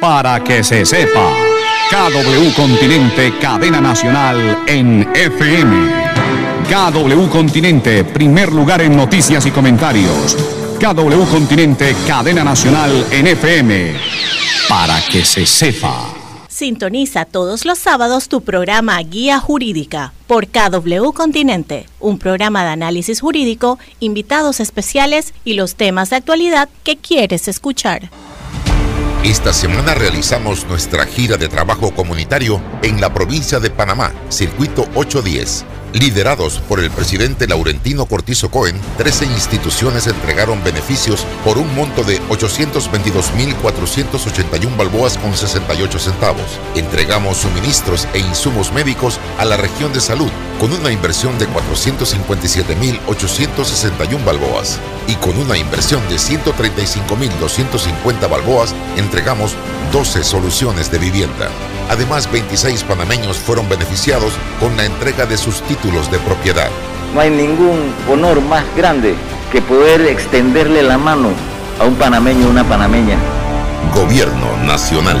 Para que se sepa, KW Continente, cadena nacional en FM. KW Continente, primer lugar en noticias y comentarios. KW Continente, cadena nacional en FM. Para que se sepa. Sintoniza todos los sábados tu programa Guía Jurídica por KW Continente, un programa de análisis jurídico, invitados especiales y los temas de actualidad que quieres escuchar. Esta semana realizamos nuestra gira de trabajo comunitario en la provincia de Panamá, Circuito 810 Liderados por el presidente Laurentino Cortizo Cohen, 13 instituciones entregaron beneficios por un monto de 822.481 balboas con 68 centavos. Entregamos suministros e insumos médicos a la región de salud con una inversión de 457.861 balboas. Y con una inversión de 135.250 balboas, entregamos 12 soluciones de vivienda. Además, 26 panameños fueron beneficiados con la entrega de sus títulos de propiedad. No hay ningún honor más grande que poder extenderle la mano a un panameño o una panameña. Gobierno Nacional.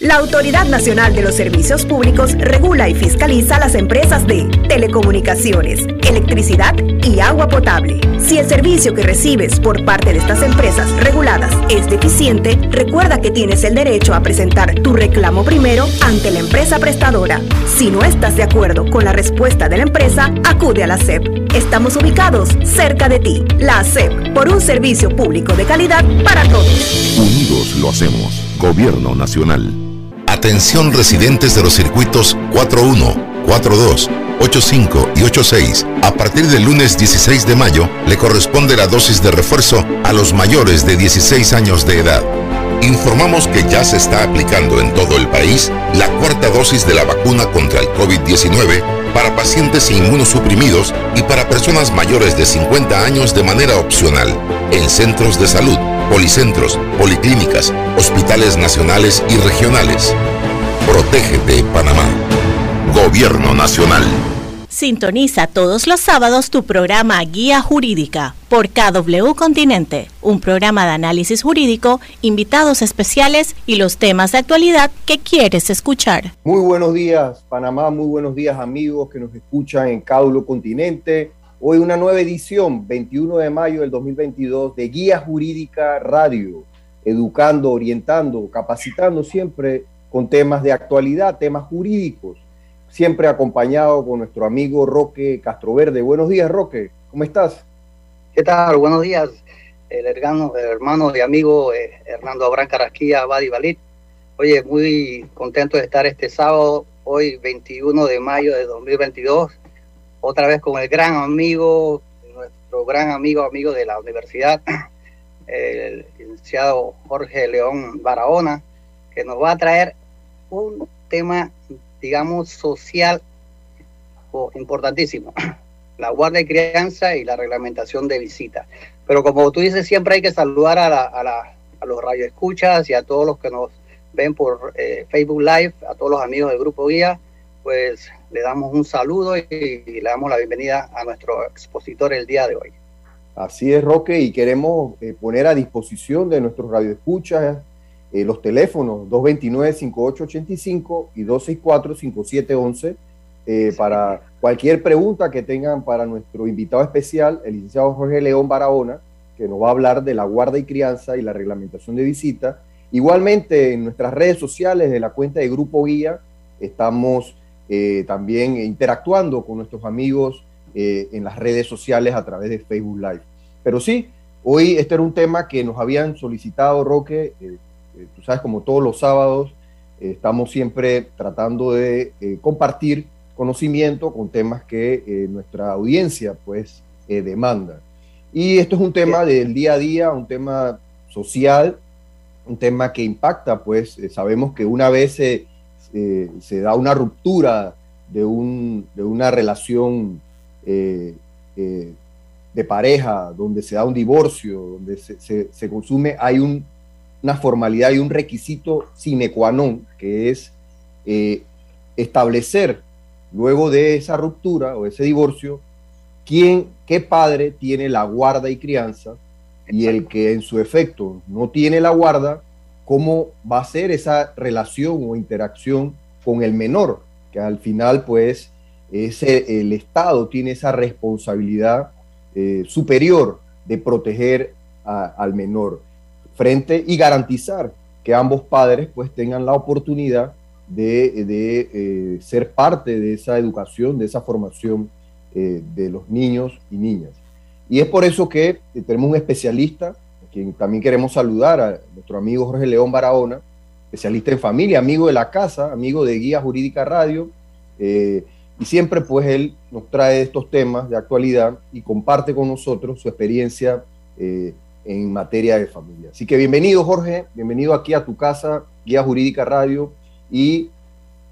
La Autoridad Nacional de los Servicios Públicos regula y fiscaliza las empresas de telecomunicaciones, electricidad y agua potable. Si el servicio que recibes por parte de estas empresas reguladas es deficiente, recuerda que tienes el derecho a presentar tu reclamo primero ante la empresa prestadora. Si no estás de acuerdo con la respuesta de la empresa, acude a la SEP. Estamos ubicados cerca de ti. La SEP, por un servicio público de calidad para todos. Unidos lo hacemos. Gobierno Nacional. Atención residentes de los circuitos 41, 42, 85 y 86. A partir del lunes 16 de mayo le corresponde la dosis de refuerzo a los mayores de 16 años de edad. Informamos que ya se está aplicando en todo el país la cuarta dosis de la vacuna contra el COVID-19 para pacientes inmunosuprimidos y para personas mayores de 50 años de manera opcional en centros de salud policentros, policlínicas, hospitales nacionales y regionales. Protégete, Panamá. Gobierno Nacional. Sintoniza todos los sábados tu programa Guía Jurídica por KW Continente, un programa de análisis jurídico, invitados especiales y los temas de actualidad que quieres escuchar. Muy buenos días, Panamá, muy buenos días amigos que nos escuchan en KW Continente. Hoy una nueva edición, 21 de mayo del 2022, de Guía Jurídica Radio, educando, orientando, capacitando siempre con temas de actualidad, temas jurídicos, siempre acompañado con nuestro amigo Roque Castroverde. Buenos días, Roque, ¿cómo estás? ¿Qué tal? Buenos días, el hermano, el hermano y amigo eh, Hernando Abrán Carrasquilla Badi Balit. Oye, muy contento de estar este sábado, hoy 21 de mayo de 2022 otra vez con el gran amigo, nuestro gran amigo, amigo de la universidad, el licenciado Jorge León Barahona, que nos va a traer un tema, digamos, social importantísimo, la guardia y crianza y la reglamentación de visita. Pero como tú dices, siempre hay que saludar a, la, a, la, a los radioescuchas y a todos los que nos ven por eh, Facebook Live, a todos los amigos del Grupo Guía, pues le damos un saludo y, le damos la bienvenida a nuestro expositor el día de hoy. Así es, Roque, y queremos eh, poner a disposición de nuestros radioescuchas eh, los teléfonos 229-5885 y 264-5711 eh, para cualquier pregunta que tengan para nuestro invitado especial, el licenciado Jorge León Barahona, que nos va a hablar de la guarda y crianza y la reglamentación de visita. Igualmente, en nuestras redes sociales de la cuenta de Grupo Guía, estamos eh, también interactuando con nuestros amigos en las redes sociales a través de Facebook Live. Pero sí, hoy este era un tema que nos habían solicitado, Roque, eh, tú sabes, como todos los sábados, estamos siempre tratando de compartir conocimiento con temas que nuestra audiencia pues demanda. Y esto es un tema del día a día, un tema social, un tema que impacta, pues sabemos que una vez se eh, se da una ruptura de, un, de una relación eh, eh, de pareja, donde se da un divorcio, donde se, se, consume, hay un, una formalidad y un requisito sine qua non, que es establecer luego de esa ruptura o ese divorcio, quién, qué padre tiene la guarda y crianza, y el que en su efecto no tiene la guarda, cómo va a ser esa relación o interacción con el menor, que al final pues ese, el Estado tiene esa responsabilidad eh, superior de proteger al menor frente y garantizar que ambos padres pues tengan la oportunidad de, eh, ser parte de esa educación, de esa formación eh, de los niños y niñas. Y es por eso que tenemos un especialista, a quien también queremos saludar, a nuestro amigo Jorge León Barahona, especialista en familia, amigo de la casa, amigo de Guía Jurídica Radio, eh, y siempre pues él nos trae estos temas de actualidad y comparte con nosotros su experiencia en materia de familia. Así que bienvenido Jorge, bienvenido aquí a tu casa, Guía Jurídica Radio, y,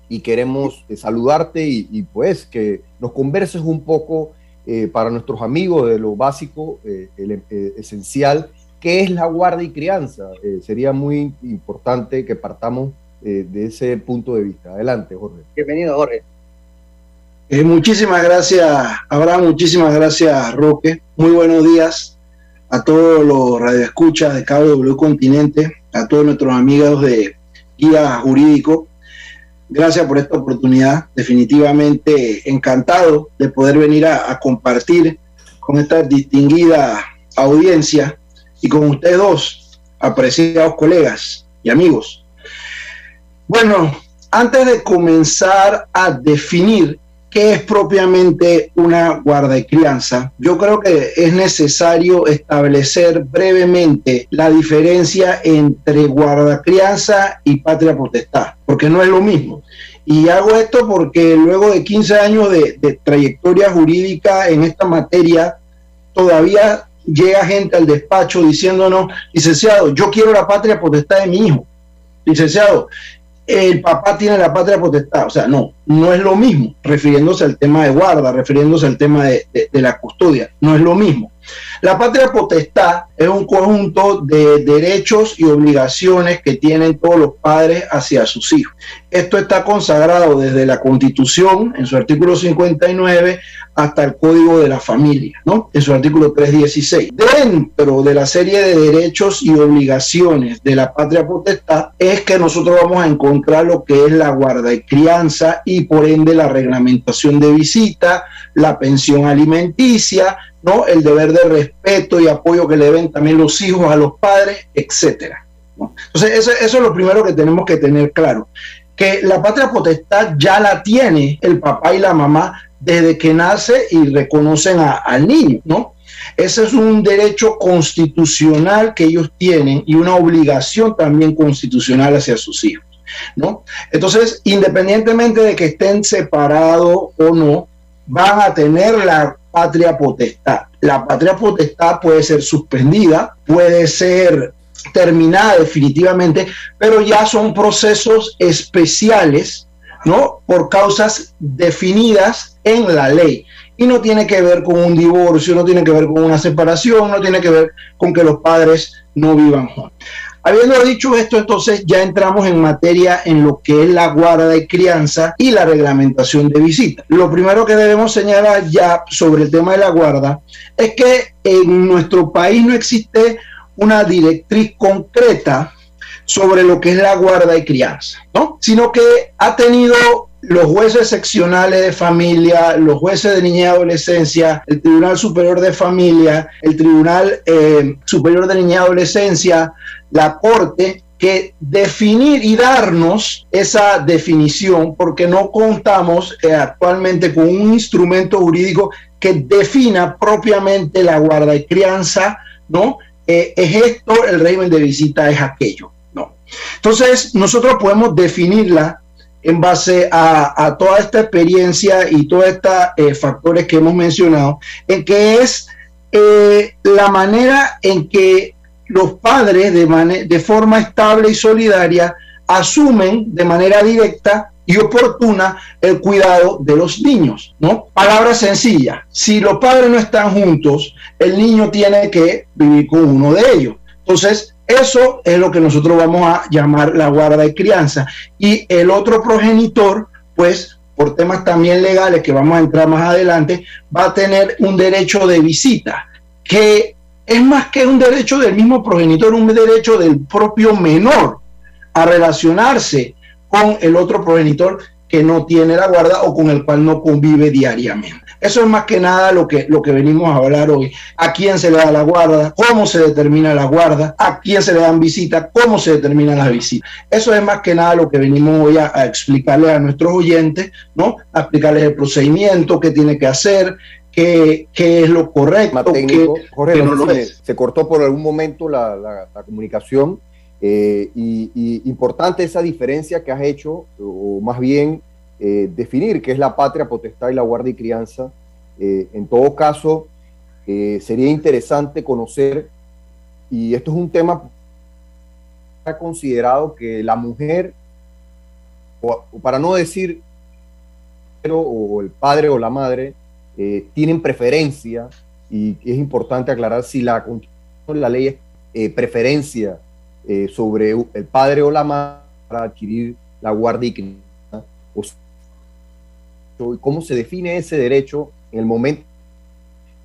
y queremos eh, saludarte y, pues que nos converses un poco eh, para nuestros amigos de lo básico, eh, el, esencial, que es la guarda y crianza. sería muy importante que partamos de ese punto de vista. Adelante, Jorge. Bienvenido, Jorge. muchísimas gracias, Abraham, muchísimas gracias, Roque. Muy buenos días a todos los radioescuchas de KW Continente, a todos nuestros amigos de Guía Jurídico. Gracias por esta oportunidad. Definitivamente encantado de poder venir a, compartir con esta distinguida audiencia y con ustedes dos, apreciados colegas y amigos. Bueno, antes de comenzar a definir ¿Qué es propiamente una guarda y crianza? Yo creo que es necesario establecer brevemente la diferencia entre guarda crianza y patria potestad, porque no es lo mismo. Y hago esto porque luego de 15 años de, de trayectoria jurídica en esta materia, todavía llega gente al despacho diciéndonos, licenciado, yo quiero la patria potestad de mi hijo. Licenciado, el papá tiene la patria potestad. O sea, no, no es lo mismo, refiriéndose al tema de guarda, refiriéndose al tema de, la custodia, no es lo mismo. La patria potestad es un conjunto de derechos y obligaciones que tienen todos los padres hacia sus hijos. Esto está consagrado desde la Constitución, en su artículo 59, hasta el Código de la Familia, ¿no? En su artículo 316. Dentro de la serie de derechos y obligaciones de la patria potestad es que nosotros vamos a encontrar lo que es la guarda y crianza y por ende la reglamentación de visita, la pensión alimenticia, ¿no? El deber de respeto y apoyo que le deben también los hijos a los padres, etcétera. Entonces, eso, es lo primero que tenemos que tener claro que la patria potestad ya la tiene el papá y la mamá desde que nace y reconocen al niño, ¿no? Ese es un derecho constitucional que ellos tienen y una obligación también constitucional hacia sus hijos, ¿no? Entonces, independientemente de que estén separados o no, van a tener la patria potestad. La patria potestad puede ser suspendida, puede ser terminada definitivamente, pero ya son procesos especiales ¿no? Por causas definidas en la ley. Y no tiene que ver con un divorcio, no tiene que ver con una separación, no tiene que ver con que los padres no vivan juntos. Habiendo dicho esto, entonces ya entramos en materia en lo que es la guarda de crianza y la reglamentación de visita. Lo primero que debemos señalar ya sobre el tema de la guarda es que en nuestro país no existe una directriz concreta sobre lo que es la guarda y crianza, ¿no? Sino que ha tenido los jueces seccionales de familia, los jueces de niñez y adolescencia, el Tribunal Superior de Familia, el Tribunal eh, Superior de Niñez y Adolescencia, la Corte, que definir y darnos esa definición, porque no contamos eh, actualmente con un instrumento jurídico que defina propiamente la guarda y crianza, ¿no? Eh, es esto, el régimen de visita es aquello. Entonces, nosotros podemos definirla en base a, toda esta experiencia y todos estos eh, factores que hemos mencionado, en que es eh, la manera en que los padres de, de forma estable y solidaria asumen de manera directa y oportuna el cuidado de los niños, ¿no? Palabra sencilla, si los padres no están juntos, el niño tiene que vivir con uno de ellos. Entonces, eso es lo que nosotros vamos a llamar la guarda de crianza. Y el otro progenitor, pues por temas también legales que vamos a entrar más adelante, va a tener un derecho de visita, que es más que un derecho del mismo progenitor, un derecho del propio menor, a relacionarse con el otro progenitor que no tiene la guarda o con el cual no convive diariamente. Eso es más que nada lo que, lo que venimos a hablar hoy. ¿A quién se le da la guarda? ¿Cómo se determina la guarda? ¿A quién se le dan visitas? ¿Cómo se determinan las visitas? Eso es más que nada lo que venimos hoy a, explicarle a nuestros oyentes, ¿no? A explicarles el procedimiento, qué tiene que hacer, qué, qué es lo correcto. Jorge, no se cortó por algún momento la, la, comunicación. Eh, y, importante esa diferencia que has hecho, o más bien eh, definir qué es la patria, potestad y la guardia y crianza. Eh, en todo caso, eh, sería interesante conocer, y esto es un tema ha considerado que la mujer, o, para no decir, o el padre o la madre, tienen preferencia, y es importante aclarar si la, la ley es preferencia sobre el padre o la madre para adquirir la guardia y crianza, o y cómo se define ese derecho en el momento,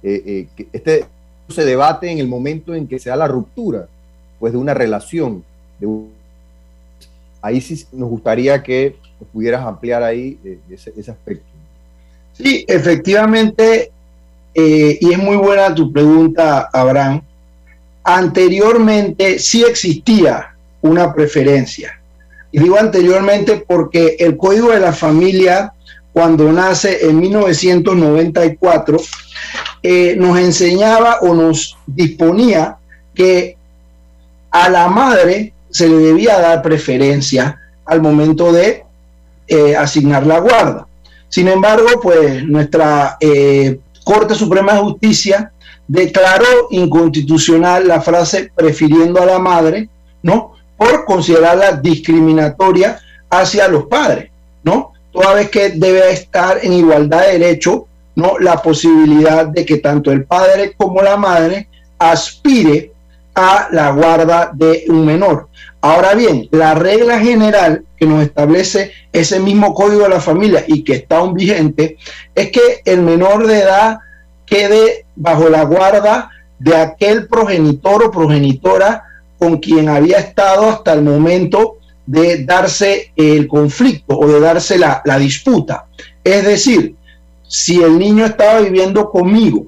eh, eh, este se debate en el momento en que se da la ruptura pues, de una relación. Ahí sí nos gustaría que pudieras ampliar ahí eh, ese, aspecto. Sí, efectivamente, y es muy buena tu pregunta, Abraham. Anteriormente sí existía una preferencia. Y digo anteriormente porque el Código de la Familia cuando nace en 1994, eh, nos enseñaba o nos disponía que a la madre se le debía dar preferencia al momento de eh, asignar la guarda. Sin embargo, pues nuestra eh, Corte Suprema de Justicia declaró inconstitucional la frase prefiriendo a la madre, ¿no? Por considerarla discriminatoria hacia los padres, ¿no? Toda vez que debe estar en igualdad de derecho, ¿no? La posibilidad de que tanto el padre como la madre aspire a la guarda de un menor. Ahora bien, la regla general que nos establece ese mismo código de la familia y que está aún vigente es que el menor de edad quede bajo la guarda de aquel progenitor o progenitora con quien había estado hasta el momento de darse el conflicto o de darse la, disputa. Es decir, si el niño estaba viviendo conmigo,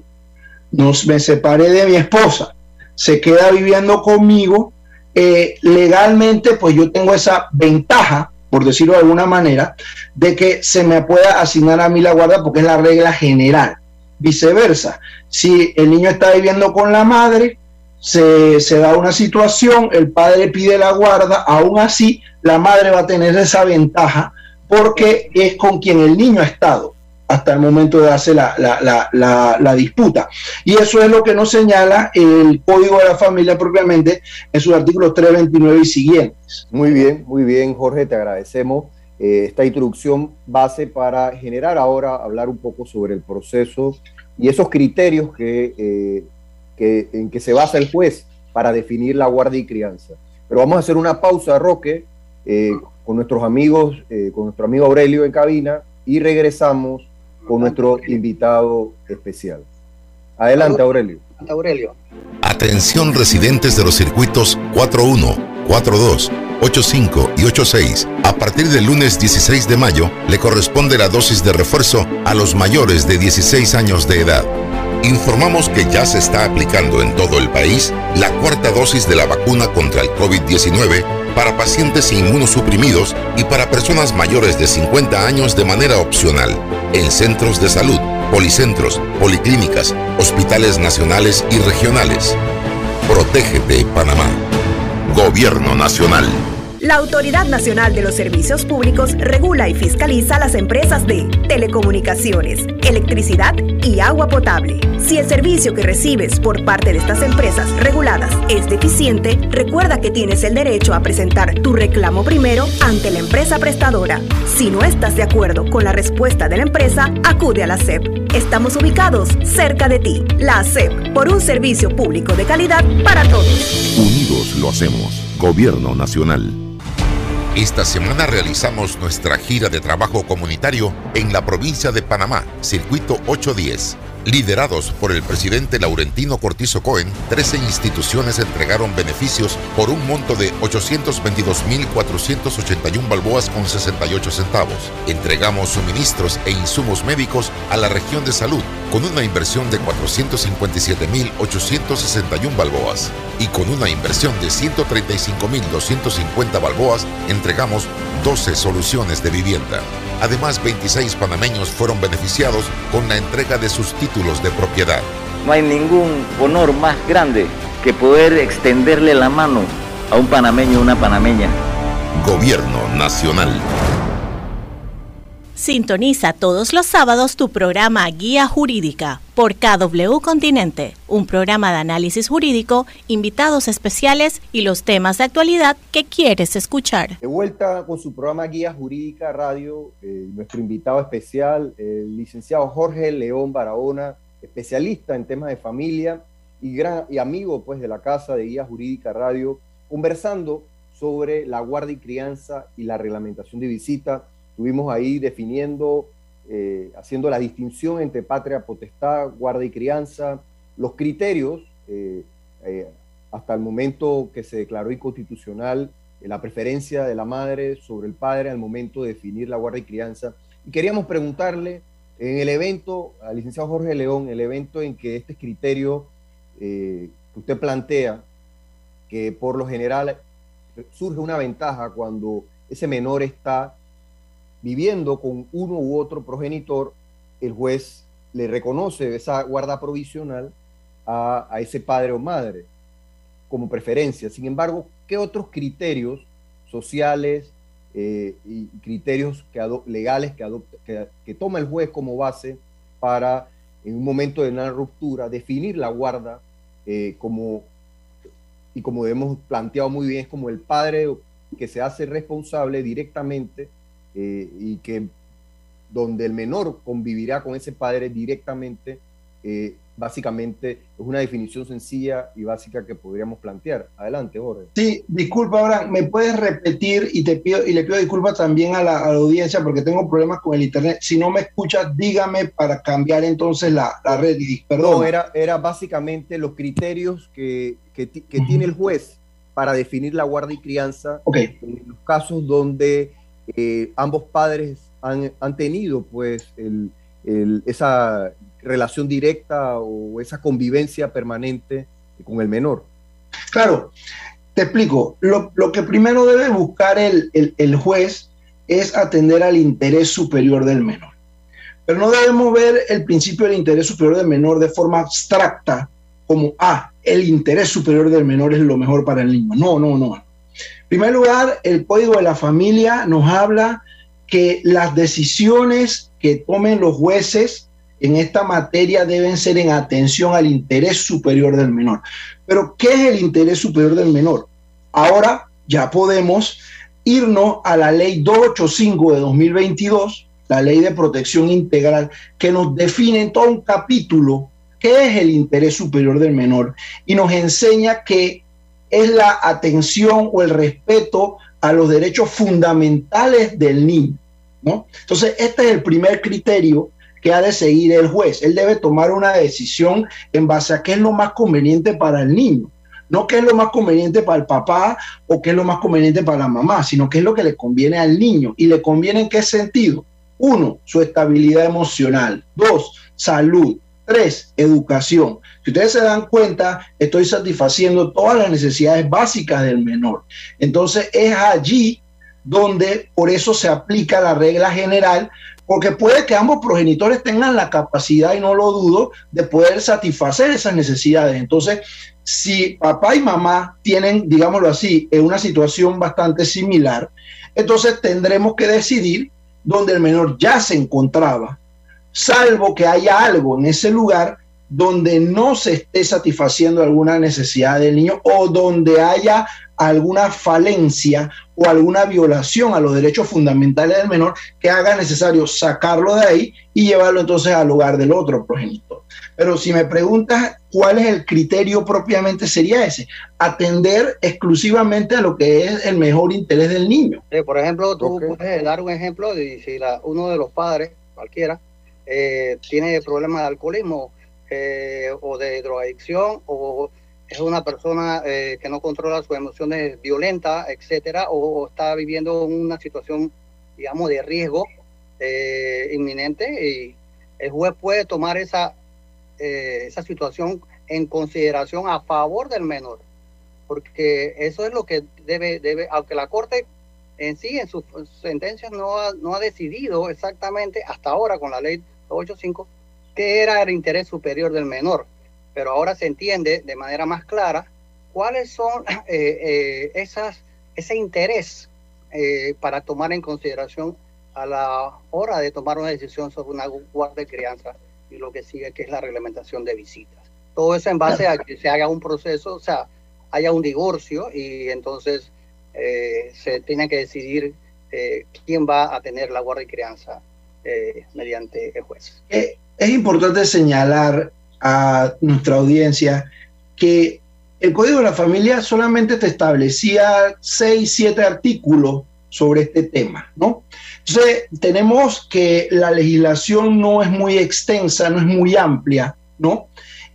nos, me separé de mi esposa, se queda viviendo conmigo, eh, legalmente pues yo tengo esa ventaja, por decirlo de alguna manera, de que se me pueda asignar a mí la guarda porque es la regla general. Viceversa, si el niño está viviendo con la madre, se, da una situación, el padre pide la guarda, aún así la madre va a tener esa ventaja porque es con quien el niño ha estado hasta el momento de hacer la, la, disputa. Y eso es lo que nos señala el Código de la Familia propiamente en sus artículos 329 y siguientes. Muy bien, muy bien, Jorge, te agradecemos eh, esta introducción base para generar ahora, hablar un poco sobre el proceso y esos criterios que eh, en que se basa el juez para definir la guardia y crianza. Pero vamos a hacer una pausa, Roque, eh, con nuestros amigos, eh, con nuestro amigo Aurelio en cabina y regresamos con nuestro invitado especial. Adelante, Aurelio. Aurelio. Atención residentes de los circuitos 41, 42, 85 y 86. A partir del lunes 16 de mayo le corresponde la dosis de refuerzo a los mayores de 16 años de edad informamos que ya se está aplicando en todo el país la cuarta dosis de la vacuna contra el COVID-19 para pacientes inmunosuprimidos y para personas mayores de 50 años de manera opcional en centros de salud, policentros, policlínicas, hospitales nacionales y regionales. Protégete, Panamá. Gobierno Nacional. La Autoridad Nacional de los Servicios Públicos regula y fiscaliza las empresas de telecomunicaciones, electricidad y agua potable. Si el servicio que recibes por parte de estas empresas reguladas es deficiente, recuerda que tienes el derecho a presentar tu reclamo primero ante la empresa prestadora. Si no estás de acuerdo con la respuesta de la empresa, acude a la SEP. Estamos ubicados cerca de ti. La SEP, por un servicio público de calidad para todos. Unidos lo hacemos. Gobierno Nacional. Esta semana realizamos nuestra gira de trabajo comunitario en la provincia de Panamá, Circuito 810 Liderados por el presidente Laurentino Cortizo Cohen, 13 instituciones entregaron beneficios por un monto de 822.481 balboas con 68 centavos. Entregamos suministros e insumos médicos a la región de salud con una inversión de 457.861 balboas y con una inversión de 135.250 balboas entregamos 12 soluciones de vivienda. Además, 26 panameños fueron beneficiados con la entrega de sus títulos de propiedad. No hay ningún honor más grande que poder extenderle la mano a un panameño o una panameña. Gobierno Nacional. Sintoniza todos los sábados tu programa Guía Jurídica por KW Continente, un programa de análisis jurídico, invitados especiales y los temas de actualidad que quieres escuchar. De vuelta con su programa Guía Jurídica Radio, eh, nuestro invitado especial, el licenciado Jorge León Barahona, especialista en temas de familia y, gran, y amigo pues, de la Casa de Guía Jurídica Radio, conversando sobre la guardia y crianza y la reglamentación de visita Estuvimos ahí definiendo, eh, haciendo la distinción entre patria, potestad, guarda y crianza, los criterios, eh, eh, hasta el momento que se declaró inconstitucional, la preferencia de la madre sobre el padre al momento de definir la guarda y crianza. Y queríamos preguntarle, en el evento, al licenciado Jorge León, el evento en que este criterio que usted plantea, que por lo general surge una ventaja cuando ese menor está viviendo con uno u otro progenitor, el juez le reconoce esa guarda provisional a, ese padre o madre como preferencia. Sin embargo, ¿qué otros criterios sociales eh, y criterios que legales que, que, toma el juez como base para, en un momento de una ruptura, definir la guarda eh, como, y como hemos planteado muy bien, es como el padre que se hace responsable directamente eh, y que donde el menor convivirá con ese padre directamente, eh, básicamente es una definición sencilla y básica que podríamos plantear. Adelante, Jorge. Sí, disculpa, Abraham, ¿me puedes repetir y te pido y le pido disculpas también a la, audiencia porque tengo problemas con el internet. Si no me escuchas, dígame para cambiar entonces la, red. Perdón. No, era, era básicamente los criterios que, que, tiene el juez para definir la guarda y crianza en los casos donde eh, ambos padres han, tenido pues esa relación directa o esa convivencia permanente con el menor. Claro, te explico. Lo, que primero debe buscar el, juez es atender al interés superior del menor. Pero no debemos ver el principio del interés superior del menor de forma abstracta, como, ah, el interés superior del menor es lo mejor para el niño. No, no, no. En primer lugar, el Código de la Familia nos habla que las decisiones que tomen los jueces en esta materia deben ser en atención al interés superior del menor. Pero, ¿qué es el interés superior del menor? Ahora ya podemos irnos a la ley 285 de 2022, la ley de protección integral, que nos define en todo un capítulo qué es el interés superior del menor y nos enseña que es la atención o el respeto a los derechos fundamentales del niño. ¿no? Entonces, este es el primer criterio que ha de seguir el juez. Él debe tomar una decisión en base a qué es lo más conveniente para el niño. No qué es lo más conveniente para el papá o qué es lo más conveniente para la mamá, sino qué es lo que le conviene al niño. ¿Y le conviene en qué sentido? Uno, su estabilidad emocional. Dos, salud. Tres, educación. Si ustedes se dan cuenta, estoy satisfaciendo todas las necesidades básicas del menor. Entonces es allí donde por eso se aplica la regla general, porque puede que ambos progenitores tengan la capacidad, y no lo dudo, de poder satisfacer esas necesidades. Entonces, si papá y mamá tienen, digámoslo así, en una situación bastante similar, entonces tendremos que decidir donde el menor ya se encontraba, salvo que haya algo en ese lugar donde no se esté satisfaciendo alguna necesidad del niño o donde haya alguna falencia o alguna violación a los derechos fundamentales del menor que haga necesario sacarlo de ahí y llevarlo entonces al lugar del otro progenitor. Pero si me preguntas cuál es el criterio propiamente sería ese, atender exclusivamente a lo que es el mejor interés del niño. por ejemplo, tú puedes dar un ejemplo de si uno de los padres, cualquiera, eh, tiene problemas de alcoholismo eh, o de drogadicción o es una persona eh, que no controla sus emociones violentas, etcétera, o, está viviendo una situación, digamos, de riesgo eh, inminente y el juez puede tomar esa, esa situación en consideración a favor del menor, porque eso es lo que debe, debe aunque la Corte en sí, en sus sentencias, no ha, no ha decidido exactamente hasta ahora con la ley 85 qué era el interés superior del menor, pero ahora se entiende de manera más clara cuáles son eh, eh, esas, ese interés eh, para tomar en consideración a la hora de tomar una decisión sobre una guarda de crianza y lo que sigue, que es la reglamentación de visitas. Todo eso en base a que se haga un proceso, o sea, haya un divorcio y entonces se tiene que decidir quién va a tener la guarda de crianza mediante el juez es importante señalar a nuestra audiencia que el Código de la Familia solamente te establecía seis, siete artículos sobre este tema, ¿no? Entonces, tenemos que la legislación no es muy extensa, no es muy amplia, ¿no?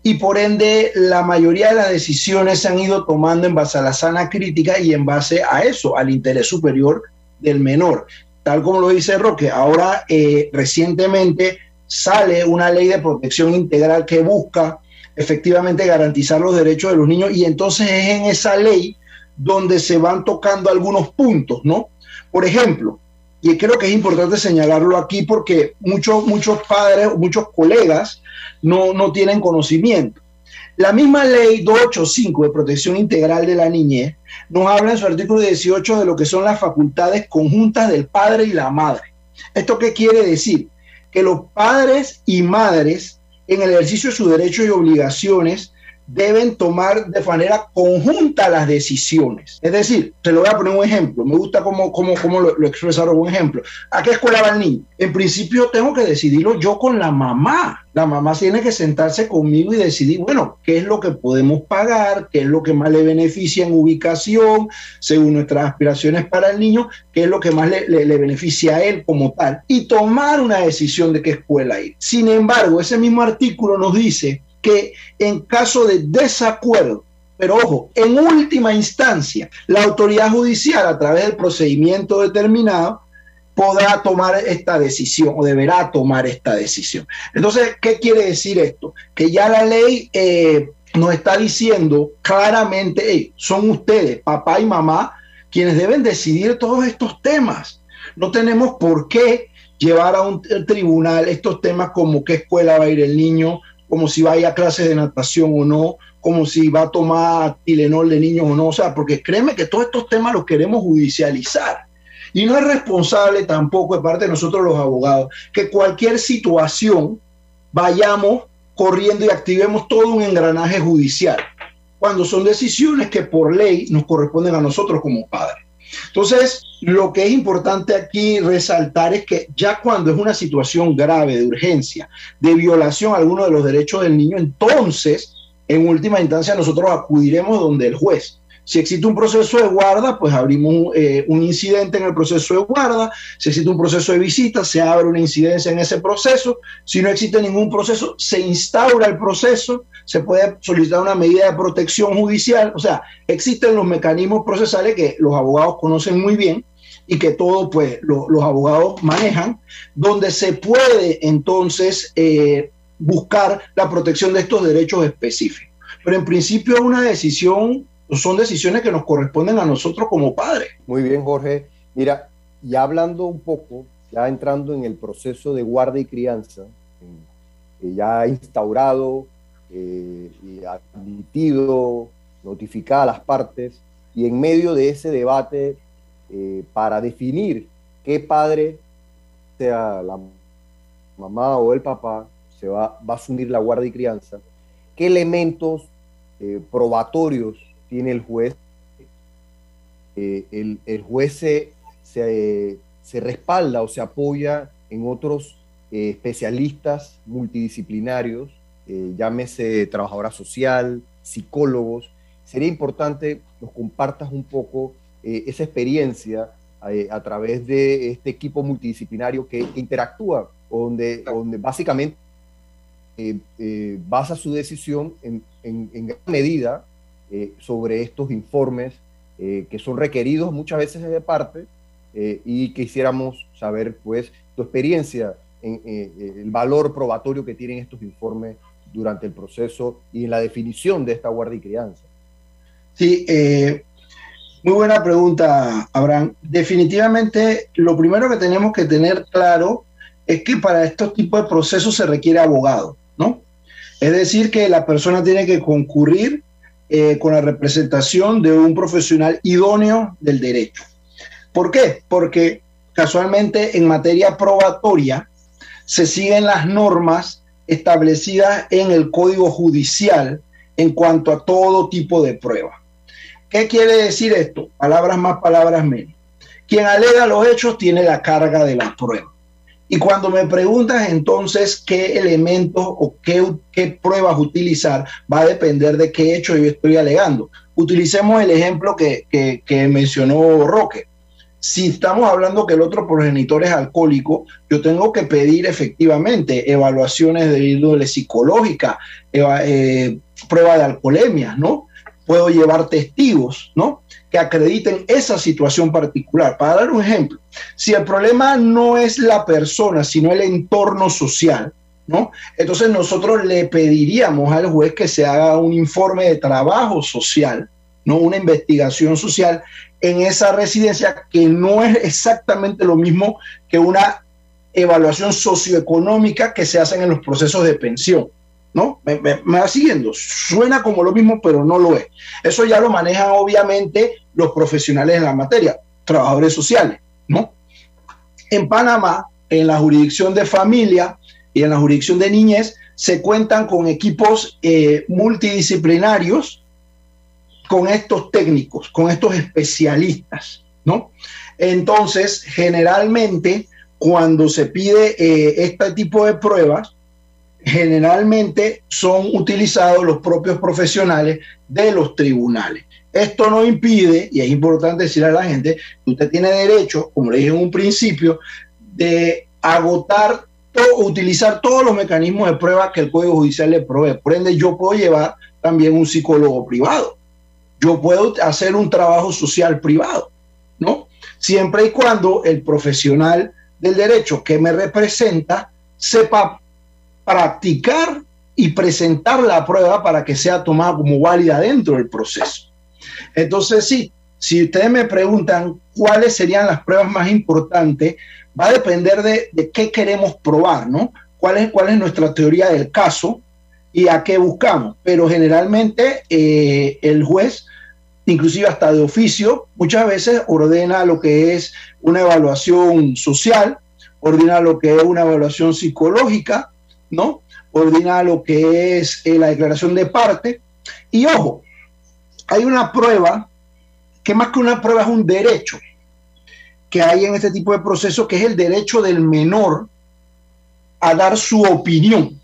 Y por ende, la mayoría de las decisiones se han ido tomando en base a la sana crítica y en base a eso, al interés superior del menor. Tal como lo dice Roque, ahora eh, recientemente sale una ley de protección integral que busca efectivamente garantizar los derechos de los niños y entonces es en esa ley donde se van tocando algunos puntos, ¿no? Por ejemplo, y creo que es importante señalarlo aquí porque muchos, muchos padres, muchos colegas no, no tienen conocimiento. La misma ley 285 de protección integral de la niñez nos habla en su artículo 18 de lo que son las facultades conjuntas del padre y la madre. ¿Esto qué quiere decir? que los padres y madres, en el ejercicio de sus derechos y obligaciones, deben tomar de manera conjunta las decisiones. Es decir, te lo voy a poner un ejemplo, me gusta cómo, cómo, cómo lo, lo, expresaron un ejemplo. ¿A qué escuela va el niño? En principio tengo que decidirlo yo con la mamá. La mamá tiene que sentarse conmigo y decidir, bueno, qué es lo que podemos pagar, qué es lo que más le beneficia en ubicación, según nuestras aspiraciones para el niño, qué es lo que más le, le, le beneficia a él como tal, y tomar una decisión de qué escuela ir. Sin embargo, ese mismo artículo nos dice que en caso de desacuerdo, pero ojo, en última instancia, la autoridad judicial a través del procedimiento determinado podrá tomar esta decisión o deberá tomar esta decisión. Entonces, ¿qué quiere decir esto? Que ya la ley eh, nos está diciendo claramente, son ustedes, papá y mamá, quienes deben decidir todos estos temas. No tenemos por qué llevar a un tribunal estos temas como qué escuela va a ir el niño, como si vaya a clases de natación o no, como si va a tomar Tilenol de niños o no, o sea, porque créeme que todos estos temas los queremos judicializar. Y no es responsable tampoco de parte de nosotros los abogados que cualquier situación vayamos corriendo y activemos todo un engranaje judicial, cuando son decisiones que por ley nos corresponden a nosotros como padres. Entonces, lo que es importante aquí resaltar es que ya cuando es una situación grave de urgencia, de violación a alguno de los derechos del niño, entonces, en última instancia, nosotros acudiremos donde el juez. Si existe un proceso de guarda, pues abrimos eh, un incidente en el proceso de guarda. Si existe un proceso de visita, se abre una incidencia en ese proceso. Si no existe ningún proceso, se instaura el proceso, se puede solicitar una medida de protección judicial. O sea, existen los mecanismos procesales que los abogados conocen muy bien y que todos pues, lo, los abogados manejan, donde se puede entonces eh, buscar la protección de estos derechos específicos. Pero en principio es una decisión son decisiones que nos corresponden a nosotros como padres. Muy bien, Jorge. Mira, ya hablando un poco, ya entrando en el proceso de guarda y crianza, que ya instaurado eh, y admitido, notificada a las partes, y en medio de ese debate eh, para definir qué padre, sea la mamá o el papá, se va, va a asumir la guarda y crianza, qué elementos eh, probatorios tiene el juez. Eh, el, el, juez se, se, se, respalda o se apoya en otros eh, especialistas multidisciplinarios, eh, llámese trabajadora social, psicólogos. Sería importante nos compartas un poco esa experiencia a través de este equipo multidisciplinario que, que interactúa, donde, donde básicamente basa su decisión en, gran medida sobre estos informes que son requeridos muchas veces de parte y quisiéramos saber pues tu experiencia en el valor probatorio que tienen estos informes durante el proceso y en la definición de esta guardia y crianza. Sí, eh, muy buena pregunta, Abraham. Definitivamente, lo primero que tenemos que tener claro es que para estos tipos de procesos se requiere abogado, ¿no? Es decir, que la persona tiene que concurrir eh, con la representación de un profesional idóneo del derecho. ¿Por qué? Porque casualmente en materia probatoria se siguen las normas establecidas en el Código Judicial en cuanto a todo tipo de prueba. ¿Qué quiere decir esto? Palabras más, palabras menos. Quien alega los hechos tiene la carga de la prueba. Y cuando me preguntas entonces qué elementos o qué, qué, pruebas utilizar, va a depender de qué hecho yo estoy alegando. Utilicemos el ejemplo que, que, que mencionó Roque. Si estamos hablando que el otro progenitor es alcohólico, yo tengo que pedir efectivamente evaluaciones de índole psicológica, eh, prueba de alcoholemia, ¿no? Puedo llevar testigos, ¿no? Que acrediten esa situación particular. Para dar un ejemplo, si el problema no es la persona, sino el entorno social, ¿no? Entonces nosotros le pediríamos al juez que se haga un informe de trabajo social, ¿no? Una investigación social en esa residencia que no es exactamente lo mismo que una evaluación socioeconómica que se hacen en los procesos de pensión. ¿No? Me, va siguiendo. Suena como lo mismo, pero no lo es. Eso ya lo manejan obviamente los profesionales en la materia, trabajadores sociales, ¿no? En Panamá, en la jurisdicción de familia y en la jurisdicción de niñez, se cuentan con equipos eh, multidisciplinarios con estos técnicos, con estos especialistas, ¿no? Entonces, generalmente, cuando se pide eh, este tipo de pruebas, generalmente son utilizados los propios profesionales de los tribunales. Esto no impide, y es importante decirle a la gente, que usted tiene derecho, como le dije en un principio, de agotar o utilizar todos los mecanismos de prueba que el Código Judicial le provee. Por ende, yo puedo llevar también un psicólogo privado yo puedo hacer un trabajo social privado, ¿no? Siempre y cuando el profesional del derecho que me representa sepa practicar y presentar la prueba para que sea tomada como válida dentro del proceso. Entonces, sí, si ustedes me preguntan cuáles serían las pruebas más importantes, va a depender de, qué queremos probar, ¿no? ¿Cuál es, ¿Cuál es nuestra teoría del caso? y a qué buscamos. Pero generalmente eh, el juez, inclusive hasta de oficio, muchas veces ordena lo que es una evaluación social, ordena lo que es una evaluación psicológica, ¿no? Ordena lo que es eh, la declaración de parte. Y ojo, hay una prueba que más que una prueba es un derecho que hay en este tipo de procesos, que es el derecho del menor a dar su opinión.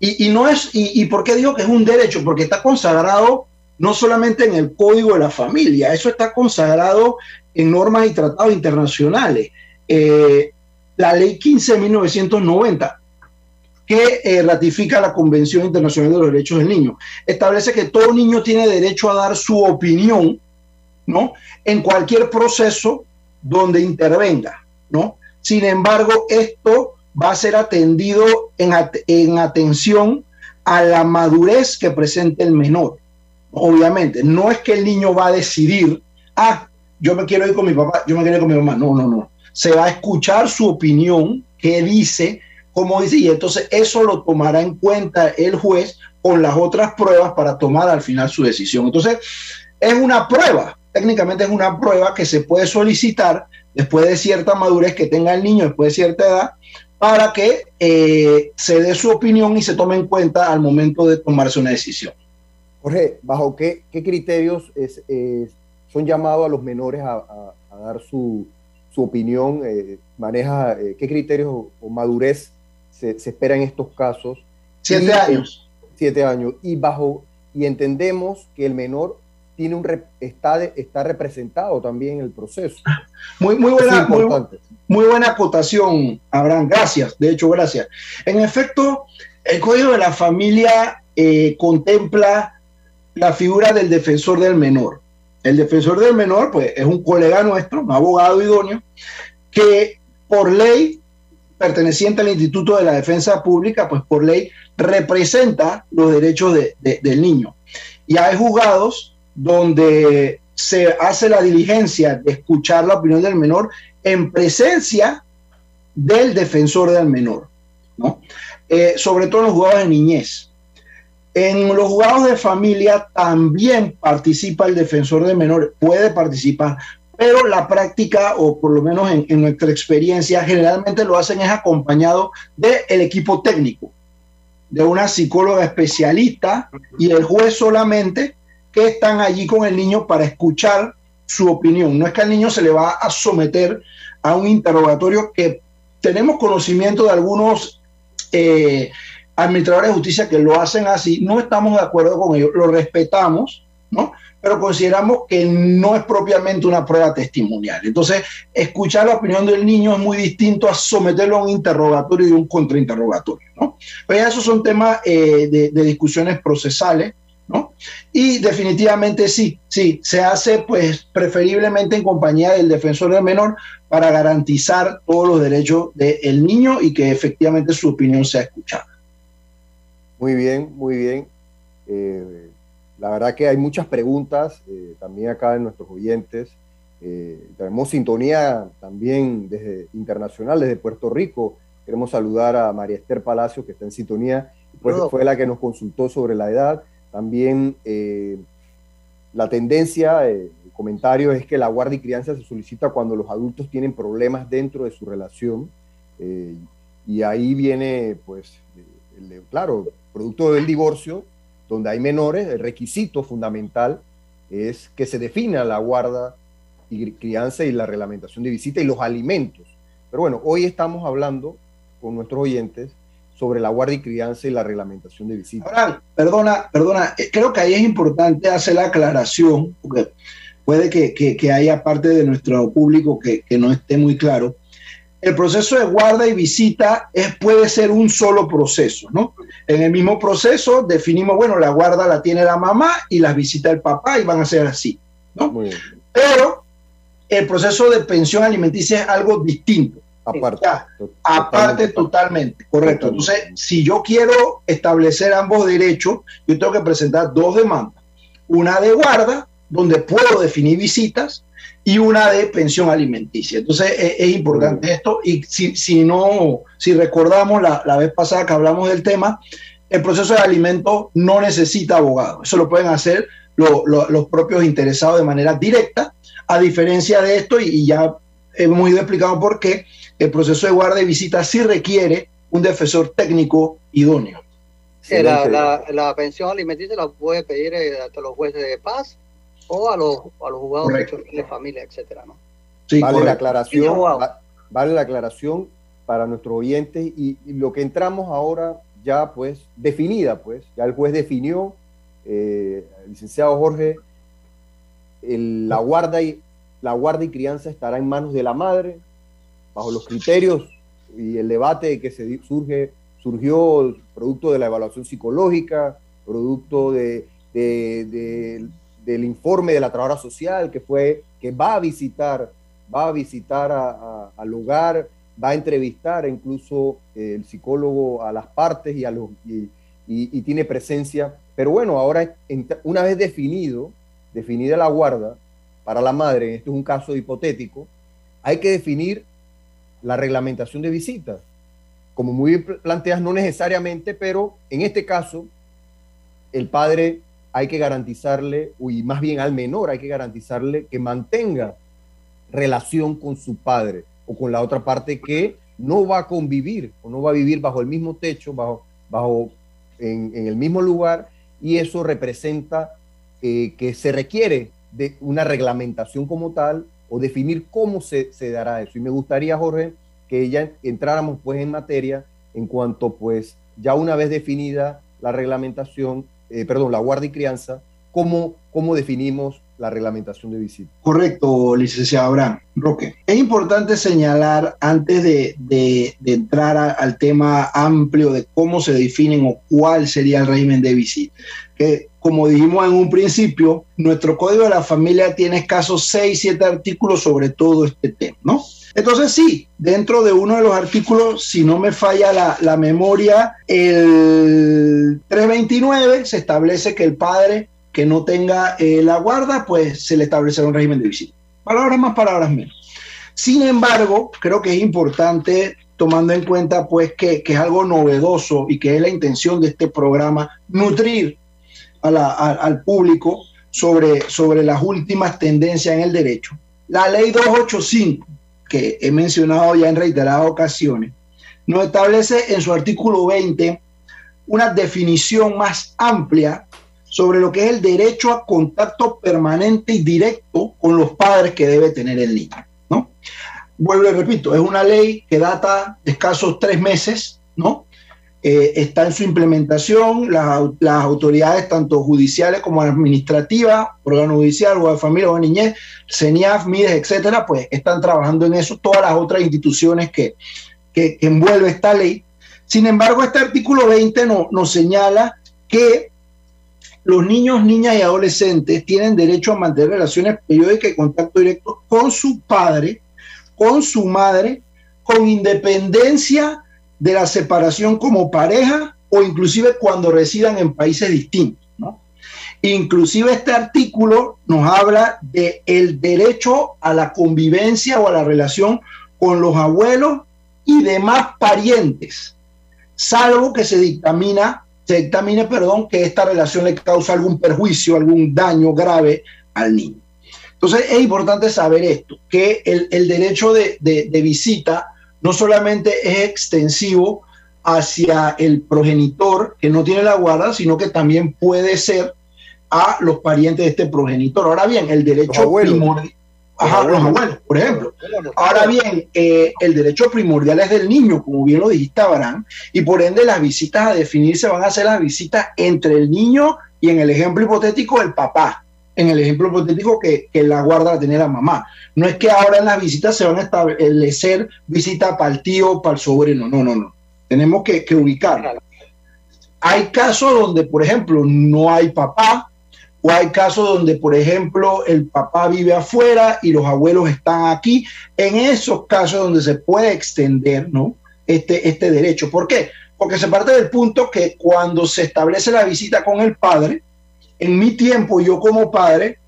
Y, no es, y, y, por qué digo que es un derecho? Porque está consagrado no solamente en el código de la familia, eso está consagrado en normas y tratados internacionales. Eh, la ley 15 de 1990, que eh, ratifica la Convención Internacional de los Derechos del Niño, establece que todo niño tiene derecho a dar su opinión, ¿no? En cualquier proceso donde intervenga, ¿no? Sin embargo, esto va a ser atendido en, atención a la madurez que presente el menor. Obviamente, no es que el niño va a decidir, ah, yo me quiero ir con mi papá, yo me quiero ir con mi mamá. No, no, no. Se va a escuchar su opinión, qué dice, cómo dice, y entonces eso lo tomará en cuenta el juez con las otras pruebas para tomar al final su decisión. Entonces, es una prueba, técnicamente es una prueba que se puede solicitar después de cierta madurez que tenga el niño, después de cierta edad, para que eh, se dé su opinión y se tome en cuenta al momento de tomarse una decisión. Jorge, ¿bajo qué, criterios son llamados a los menores a, dar su, opinión? Eh, ¿Maneja eh, qué criterios o madurez se, espera en estos casos? Siete años. Siete años. Y bajo, y entendemos que el menor tiene un está, está representado también en el proceso. Muy, muy, buena, muy, buena acotación, Abraham. Gracias, de hecho, gracias. En efecto, el Código de la Familia eh, contempla la figura del defensor del menor. El defensor del menor, pues, es un colega nuestro, un abogado idóneo, que por ley, perteneciente al Instituto de la Defensa Pública, pues por ley representa los derechos del niño. Y hay juzgados donde se hace la diligencia de escuchar la opinión del menor en presencia del defensor del menor, ¿no? Eh, sobre todo en los juzgados de niñez. En los juzgados de familia también participa el defensor del menor, puede participar, pero la práctica, o por lo menos en, nuestra experiencia, generalmente lo hacen es acompañado del equipo técnico, de una psicóloga especialista y el juez solamente que están allí con el niño para escuchar su opinión. No es que al niño se le va a someter a un interrogatorio que tenemos conocimiento de algunos eh, administradores de justicia que lo hacen así, no estamos de acuerdo con ellos, lo respetamos. Pero consideramos que no es propiamente una prueba testimonial. Entonces, escuchar la opinión del niño es muy distinto a someterlo a un interrogatorio y un contrainterrogatorio, ¿no? Pero esos son temas eh, de, de discusiones procesales ¿no? Y definitivamente sí, sí, se hace pues preferiblemente en compañía del defensor del menor para garantizar todos los derechos del niño y que efectivamente su opinión sea escuchada. Muy bien, muy bien. Eh, la verdad que hay muchas preguntas eh, también acá de nuestros oyentes. Eh, tenemos sintonía también desde internacional, desde Puerto Rico. Queremos saludar a María Esther Palacio, que está en sintonía, pues fue la que nos consultó sobre la edad. También eh, la tendencia, eh, el comentario es que la guardia y crianza se solicita cuando los adultos tienen problemas dentro de su relación. Y ahí viene, pues, claro, producto del divorcio, donde hay menores, el requisito fundamental es que se defina la guarda y crianza y la reglamentación de visita y los alimentos. Pero bueno, hoy estamos hablando con nuestros oyentes sobre la guardia y crianza y la reglamentación de visitas. perdona, perdona, eh, creo que ahí es importante hacer la aclaración, porque puede que, haya parte de nuestro público que, no esté muy claro. El proceso de guarda y visita es, puede ser un solo proceso, ¿no? En el mismo proceso definimos, bueno, la guarda la tiene la mamá y las visita el papá y van a ser así, ¿no? Pero el proceso de pensión alimenticia es algo distinto. Aparte. aparte totalmente, correcto. Entonces, si yo quiero establecer ambos derechos, yo tengo que presentar dos demandas. Una de guarda, donde puedo definir visitas, y una de pensión alimenticia. Entonces, es, importante esto. Y si, si, no, si recordamos la, la vez pasada que hablamos del tema, el proceso de alimento no necesita abogado. Eso lo pueden hacer los propios interesados de manera directa, a diferencia de esto, y, y ya hemos ido explicando por qué, el proceso de guardia y visita sí requiere un defensor técnico idóneo. la, pensión alimenticia la puede pedir eh, a los jueces de paz o a los, a los jugadores de familia, etcétera, ¿no? vale, la aclaración, vale la aclaración para nuestros oyentes y, lo que entramos ahora ya pues definida, pues ya el juez definió, eh, el licenciado Jorge, la guarda y la guarda y crianza estará en manos de la madre, bajo los criterios y el debate que se surge, surgió producto de la evaluación psicológica, producto de, del informe de la trabajadora social que fue que va a visitar, va a visitar al hogar, va a entrevistar incluso eh, el psicólogo a las partes y, a los, y, tiene presencia. Pero bueno, ahora una vez definido, definida la guarda para la madre, esto es un caso hipotético, hay que definir la reglamentación de visitas. Como muy bien planteas, no necesariamente, pero en este caso, el padre hay que garantizarle, y más bien al menor hay que garantizarle que mantenga relación con su padre o con la otra parte que no va a convivir o no va a vivir bajo el mismo techo, bajo, bajo en, el mismo lugar, y eso representa eh, que se requiere de una reglamentación como tal o definir cómo se, se, dará eso. Y me gustaría, Jorge, que ya entráramos pues en materia en cuanto pues ya una vez definida la reglamentación, eh, perdón, la guardia y crianza, cómo, cómo definimos la reglamentación de visita. Correcto, licenciado Abraham. Roque. Es importante señalar antes de, de, entrar al tema amplio de cómo se definen o cuál sería el régimen de visita, que como dijimos en un principio, nuestro código de la familia tiene escasos 6, 7 artículos sobre todo este tema, ¿no? Entonces sí, dentro de uno de los artículos, si no me falla la, la memoria, el 329 se establece que el padre que no tenga eh, la guarda, pues se le establecerá un régimen de visita. Palabras más, palabras menos. Sin embargo, creo que es importante, tomando en cuenta pues que, es algo novedoso y que es la intención de este programa, nutrir al público sobre, sobre las últimas tendencias en el derecho. La ley 285, que he mencionado ya en reiteradas ocasiones, nos establece en su artículo 20 una definición más amplia sobre lo que es el derecho a contacto permanente y directo con los padres que debe tener el niño. ¿no? Vuelvo y repito, es una ley que data de escasos tres meses, ¿no? Eh, está en su implementación, las autoridades tanto judiciales como administrativas, órgano judicial, o de familia o de niñez, CENIAF, MIDES, etcétera, pues están trabajando en eso, todas las otras instituciones que, que, envuelve esta ley. Sin embargo, este artículo 20 no, nos señala que los niños, niñas y adolescentes tienen derecho a mantener relaciones periódicas y contacto directo con su padre, con su madre, con independencia de la separación como pareja o inclusive cuando residan en países distintos. Inclusive este artículo nos habla de el derecho a la convivencia o a la relación con los abuelos y demás parientes, salvo que se dictamina se dictamine, perdón, que esta relación le causa algún perjuicio, algún daño grave al niño. Entonces es importante saber esto, que el, derecho de, visita no solamente es extensivo hacia el progenitor que no tiene la guarda, sino que también puede ser a los parientes de este progenitor. Ahora bien, el derecho primordial Ajá, los abuelos, por ejemplo. Ahora bien, eh, el derecho primordial es del niño, como bien lo dijiste, Abraham, y por ende las visitas a definir se van a hacer las visitas entre el niño y en el ejemplo hipotético el papá, en el ejemplo hipotético que, la guarda la tiene la mamá. No es que ahora en las visitas se van a establecer visitas para el tío, para el sobrino, no, no, no. Tenemos que, que ubicar. Hay casos donde, por ejemplo, no hay papá, o hay casos donde, por ejemplo, el papá vive afuera y los abuelos están aquí. En esos casos donde se puede extender ¿no? este, este derecho. ¿Por qué? Porque se parte del punto que cuando se establece la visita con el padre, en mi tiempo yo como padre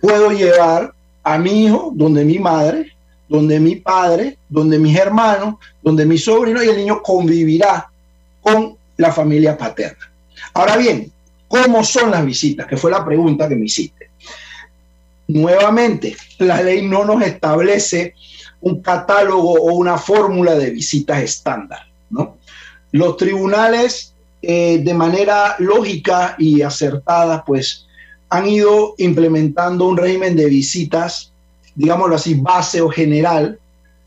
puedo llevar a mi hijo donde mi madre, donde mi padre, donde mis hermanos, donde mi sobrino y el niño convivirá con la familia paterna. Ahora bien, ¿Cómo son las visitas? Que fue la pregunta que me hiciste. Nuevamente, la ley no nos establece un catálogo o una fórmula de visitas estándar. ¿no? Los tribunales, eh, de manera lógica y acertada, pues han ido implementando un régimen de visitas, digámoslo así, base o general,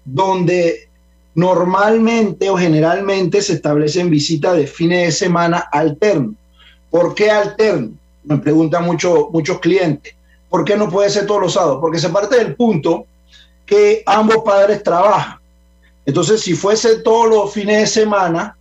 donde normalmente o generalmente se establecen visitas de fines de semana alternos ¿Por qué alterno? Me preguntan mucho, muchos clientes. ¿Por qué no puede ser todos los sábados? Porque se parte del punto que ambos padres trabajan. Entonces, si fuese todos los fines de semana,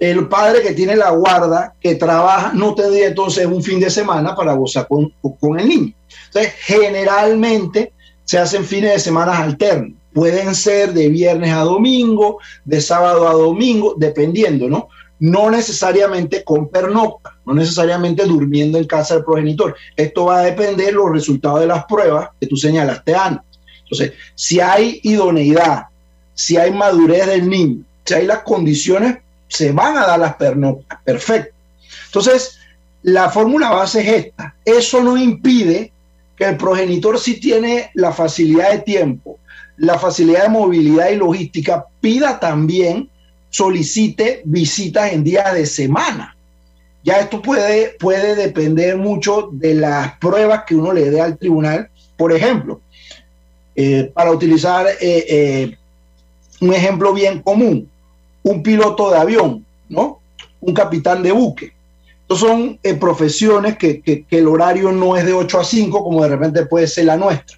el padre que tiene la guarda, que trabaja, no tendría entonces un fin de semana para gozar con, con el niño. Entonces, generalmente se hacen fines de semana alternos. Pueden ser de viernes a domingo, de sábado a domingo, dependiendo, ¿no? No necesariamente con pernocta, no necesariamente durmiendo en casa del progenitor. Esto va a depender de los resultados de las pruebas que tú señalaste antes. Entonces, si hay idoneidad, si hay madurez del niño, si hay las condiciones, se van a dar las pernoctas. Perfecto. Entonces, la fórmula base es esta. Eso no impide que el progenitor si tiene la facilidad de tiempo, la facilidad de movilidad y logística, pida también solicite visitas en días de semana. Ya esto puede, puede depender mucho de las pruebas que uno le dé al tribunal. Por ejemplo, eh, para utilizar eh, eh, un ejemplo bien común, un piloto de avión, ¿no? Un capitán de buque, Estos son profesiones que, que, el horario no es de 8 a 5, como de repente puede ser la nuestra.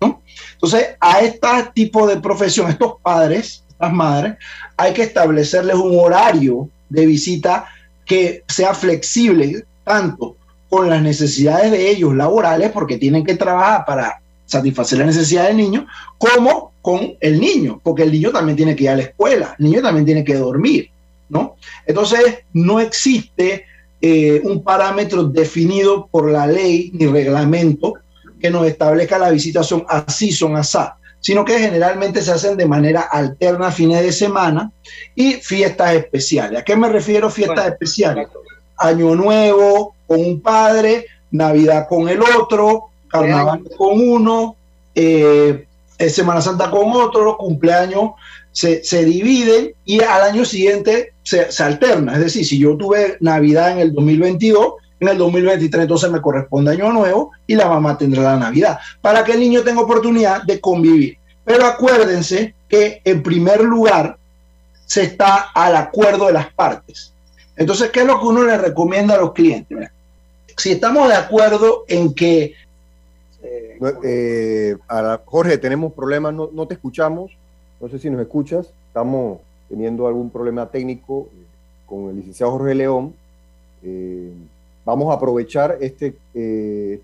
¿no? Entonces, a este tipo de profesión, estos padres, estas madres, hay que establecerles un horario de visita que sea flexible tanto con las necesidades de ellos laborales, porque tienen que trabajar para satisfacer la necesidad del niño, como con el niño, porque el niño también tiene que ir a la escuela, el niño también tiene que dormir, ¿no? Entonces, no existe eh, un parámetro definido por la ley ni reglamento que nos establezca la visitación así son asá, sino que generalmente se hacen de manera alterna fines de semana y fiestas especiales. ¿A qué me refiero fiestas especiales? Año Nuevo con un padre, Navidad con el otro, Carnaval con uno, eh, Semana Santa con otro, cumpleaños se, se dividen y al año siguiente se, alterna. Es decir, si yo tuve Navidad en el 2022, en el 2023 entonces me corresponde año nuevo y la mamá tendrá la Navidad, para que el niño tenga oportunidad de convivir. Pero acuérdense que en primer lugar se está al acuerdo de las partes. Entonces, ¿qué es lo que uno le recomienda a los clientes? Si estamos de acuerdo en que... Eh, Jorge, tenemos problemas, no, no te escuchamos. No sé si nos escuchas, estamos teniendo algún problema técnico eh, con el licenciado Jorge León. Eh, vamos a aprovechar este, eh,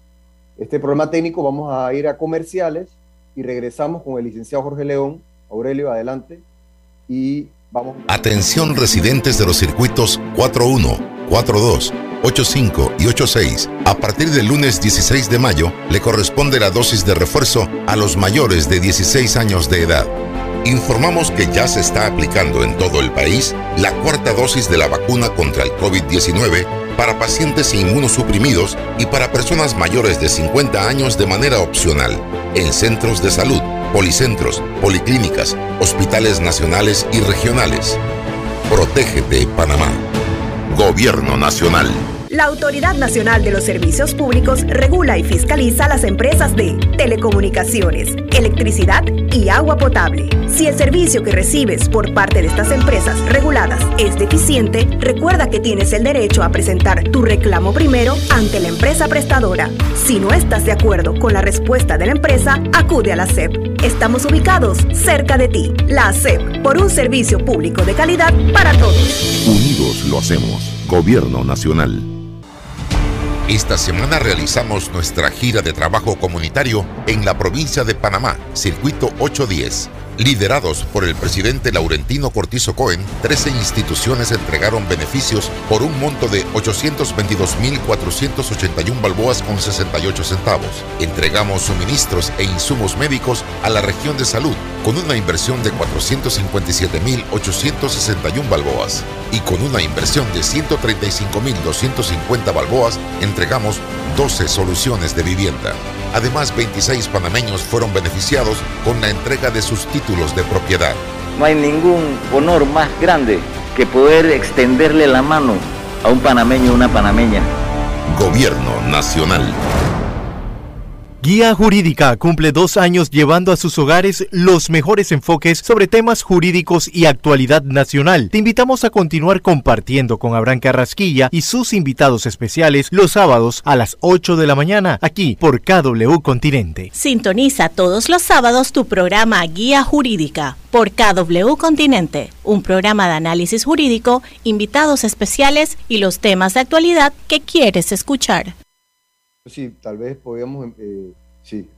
este problema técnico, vamos a ir a comerciales y regresamos con el licenciado Jorge León. Aurelio, adelante. Y vamos. Atención residentes de los circuitos 41, 42, 85 y 86. A partir del lunes 16 de mayo le corresponde la dosis de refuerzo a los mayores de 16 años de edad informamos que ya se está aplicando en todo el país la cuarta dosis de la vacuna contra el COVID-19 para pacientes inmunosuprimidos y para personas mayores de 50 años de manera opcional en centros de salud, policentros, policlínicas, hospitales nacionales y regionales. Protégete, Panamá. Gobierno Nacional. La Autoridad Nacional de los Servicios Públicos regula y fiscaliza las empresas de telecomunicaciones, electricidad y agua potable. Si el servicio que recibes por parte de estas empresas reguladas es deficiente, recuerda que tienes el derecho a presentar tu reclamo primero ante la empresa prestadora. Si no estás de acuerdo con la respuesta de la empresa, acude a la SEP. Estamos ubicados cerca de ti. La SEP, por un servicio público de calidad para todos. Unidos lo hacemos. Gobierno Nacional. Esta semana realizamos nuestra gira de trabajo comunitario en la provincia de Panamá, Circuito 810 Liderados por el presidente Laurentino Cortizo Cohen, 13 instituciones entregaron beneficios por un monto de 822.481 balboas con 68 centavos. Entregamos suministros e insumos médicos a la región de salud con una inversión de 457.861 balboas y con una inversión de 135.250 balboas entregamos 12 soluciones de vivienda. Además, 26 panameños fueron beneficiados con la entrega de sus títulos de propiedad. No hay ningún honor más grande que poder extenderle la mano a un panameño o una panameña. Gobierno Nacional. Guía Jurídica cumple dos años llevando a sus hogares los mejores enfoques sobre temas jurídicos y actualidad nacional. Te invitamos a continuar compartiendo con Abraham Carrasquilla y sus invitados especiales los sábados a las 8 de la mañana aquí por KW Continente. Sintoniza todos los sábados tu programa Guía Jurídica por KW Continente, un programa de análisis jurídico, invitados especiales y los temas de actualidad que quieres escuchar. Sí, tal vez podríamos, eh, sí.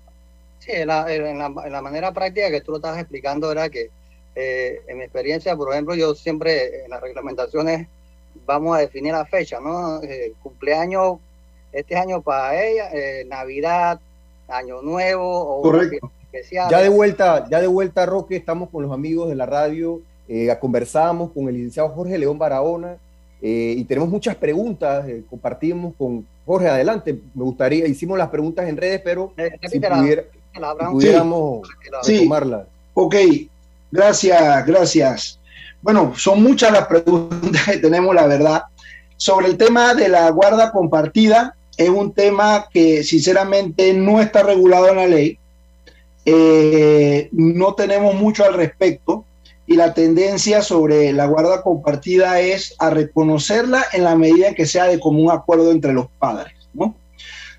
Sí, en la, en, la, manera práctica que tú lo estabas explicando era que eh, en mi experiencia, por ejemplo, yo siempre en las reglamentaciones vamos a definir la fecha, ¿no? Eh, cumpleaños, este año para ella, Navidad, Año Nuevo o Correcto. Especial. Ya de vuelta, ya de vuelta, Roque, estamos con los amigos de la radio, conversamos con el licenciado Jorge León Barahona y tenemos muchas preguntas, compartimos con Jorge, adelante. Me gustaría, hicimos las preguntas en redes, pero si, pudiéramos tomarlas. Ok, gracias, gracias. Bueno, son muchas las preguntas que tenemos, la verdad. Sobre el tema de la guarda compartida, es un tema que sinceramente no está regulado en la ley. Eh, no tenemos mucho al respecto y la tendencia sobre la guarda compartida es a reconocerla en la medida en que sea de común acuerdo entre los padres. ¿no?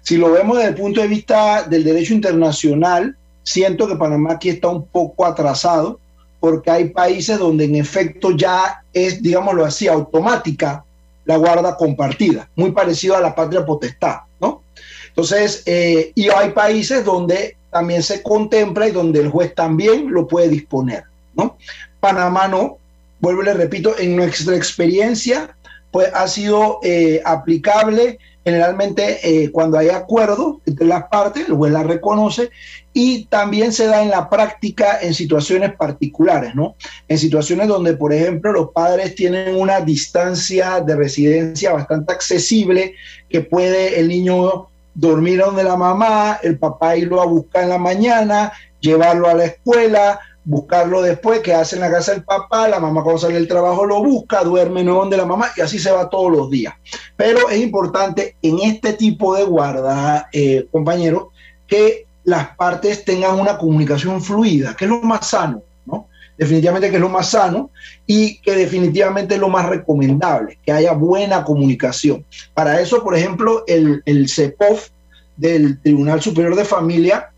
Si lo vemos desde el punto de vista del derecho internacional, siento que Panamá aquí está un poco atrasado porque hay países donde en efecto ya es, digámoslo así, automática la guarda compartida, muy parecido a la patria potestad, ¿no? Entonces, eh, y hay países donde también se contempla y donde el juez también lo puede disponer, ¿no? Panamá no, vuelvo y le repito, en nuestra experiencia, pues ha sido eh, aplicable generalmente eh, cuando hay acuerdo entre las partes, el juez la reconoce y también se da en la práctica en situaciones particulares, ¿no? En situaciones donde, por ejemplo, los padres tienen una distancia de residencia bastante accesible, que puede el niño dormir donde la mamá, el papá irlo a buscar en la mañana, llevarlo a la escuela, buscarlo después, que hace en la casa del papá, la mamá cuando sale del trabajo lo busca, duerme no donde la mamá y así se va todos los días. Pero es importante en este tipo de guarda, eh, compañeros, que las partes tengan una comunicación fluida, que es lo más sano, ¿no? Definitivamente que es lo más sano y que definitivamente es lo más recomendable, que haya buena comunicación. Para eso, por ejemplo, el, el CEPOF del Tribunal Superior de Familia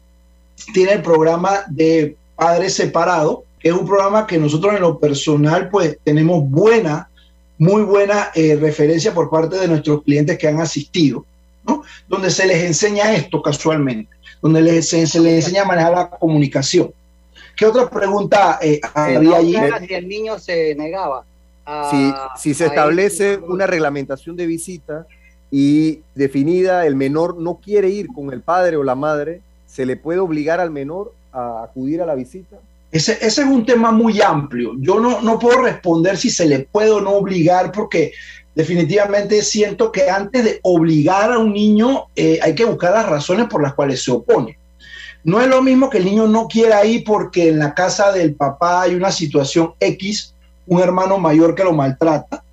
tiene el programa de Padres Separados, que es un programa que nosotros en lo personal pues tenemos buena, muy buena eh, referencia por parte de nuestros clientes que han asistido, ¿no? Donde se les enseña esto casualmente, donde les, se, les enseña a manejar la comunicación. ¿Qué otra pregunta eh, había allí? Si el niño se negaba. si, si se establece una reglamentación de visita y definida, el menor no quiere ir con el padre o la madre, ¿se le puede obligar al menor a acudir a la visita? Ese, ese es un tema muy amplio. Yo no, no puedo responder si se le puede o no obligar porque definitivamente siento que antes de obligar a un niño eh, hay que buscar las razones por las cuales se opone. No es lo mismo que el niño no quiera ir porque en la casa del papá hay una situación X, un hermano mayor que lo maltrata,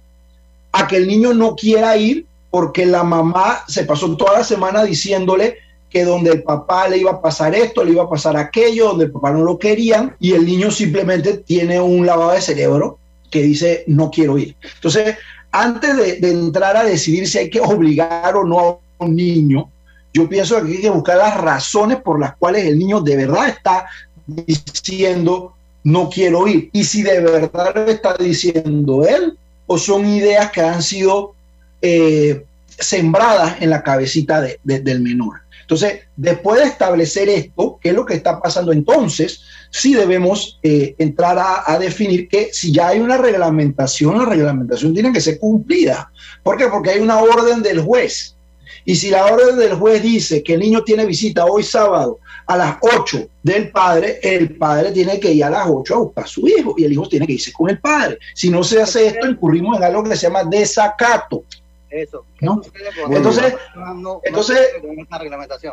a que el niño no quiera ir porque la mamá se pasó toda la semana diciéndole que donde el papá le iba a pasar esto, le iba a pasar aquello, donde el papá no lo querían y el niño simplemente tiene un lavado de cerebro que dice no quiero ir. Entonces, antes de, entrar a decidir si hay que obligar o no a un niño, yo pienso que hay que buscar las razones por las cuales el niño de verdad está diciendo no quiero ir. Y si de verdad lo está diciendo él o son ideas que han sido eh, sembradas en la cabecita del menor. Entonces, después de establecer esto, ¿qué es lo que está pasando entonces? Sí debemos eh, entrar a, definir que si ya hay una reglamentación, la reglamentación tiene que ser cumplida. ¿Por qué? Porque hay una orden del juez. Y si la orden del juez dice que el niño tiene visita hoy sábado a las 8 del padre, el padre tiene que ir a las 8 a buscar a su hijo y el hijo tiene que irse con el padre. Si no se hace esto, incurrimos en algo que se llama desacato. Eso. Entonces, no, entonces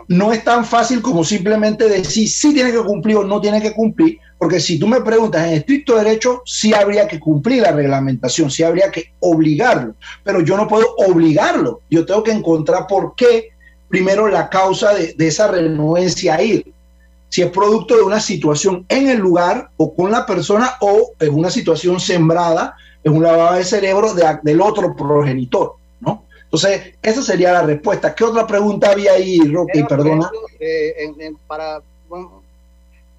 no, es tan fácil como simplemente decir si tiene que cumplir o no tiene que cumplir, porque si tú me preguntas en estricto derecho, sí habría que cumplir la reglamentación, sí habría que obligarlo, pero yo no puedo obligarlo, yo tengo que encontrar por qué, primero la causa de, esa renuencia a ir, si es producto de una situación en el lugar o con la persona o en una situación sembrada en un lavado de cerebro del otro progenitor. Entonces, esa sería la respuesta. ¿Qué otra pregunta había ahí, Rocky? Perdona. Eh, para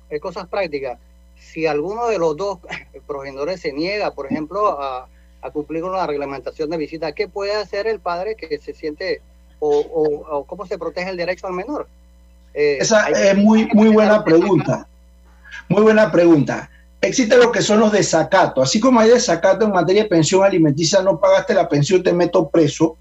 eh, cosas prácticas, si alguno de los dos progenitores se niega, por ejemplo, a, cumplir con la reglamentación de visita, ¿qué puede hacer el padre que se siente o, cómo se protege el derecho al menor? Eh, esa es muy, muy buena pregunta. Muy buena pregunta existe lo que son los desacatos. Así como hay desacato en materia de pensión alimenticia, no pagaste la pensión, te meto preso.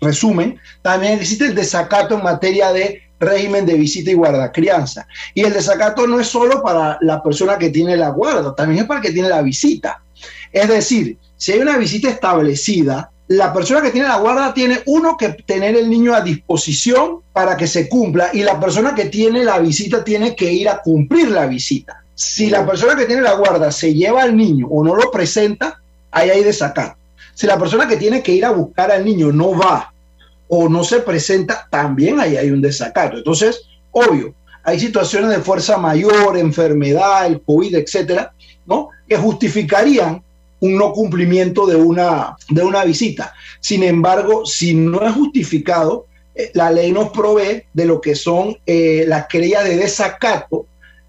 Resumen, también existe el desacato en materia de régimen de visita y guardacrianza. Y el desacato no es solo para la persona que tiene la guarda, también es para el que tiene la visita. Es decir, si hay una visita establecida, la persona que tiene la guarda tiene uno que tener el niño a disposición para que se cumpla y la persona que tiene la visita tiene que ir a cumplir la visita. Si la persona que tiene la guarda se lleva al niño o no lo presenta, ahí hay desacato. Si la persona que tiene que ir a buscar al niño no va o no se presenta, también ahí hay un desacato. Entonces, obvio, hay situaciones de fuerza mayor, enfermedad, el COVID, etcétera, ¿no? que justificarían un no cumplimiento de una, de una visita. Sin embargo, si no es justificado, eh, la ley nos provee de lo que son eh, las querellas de desacato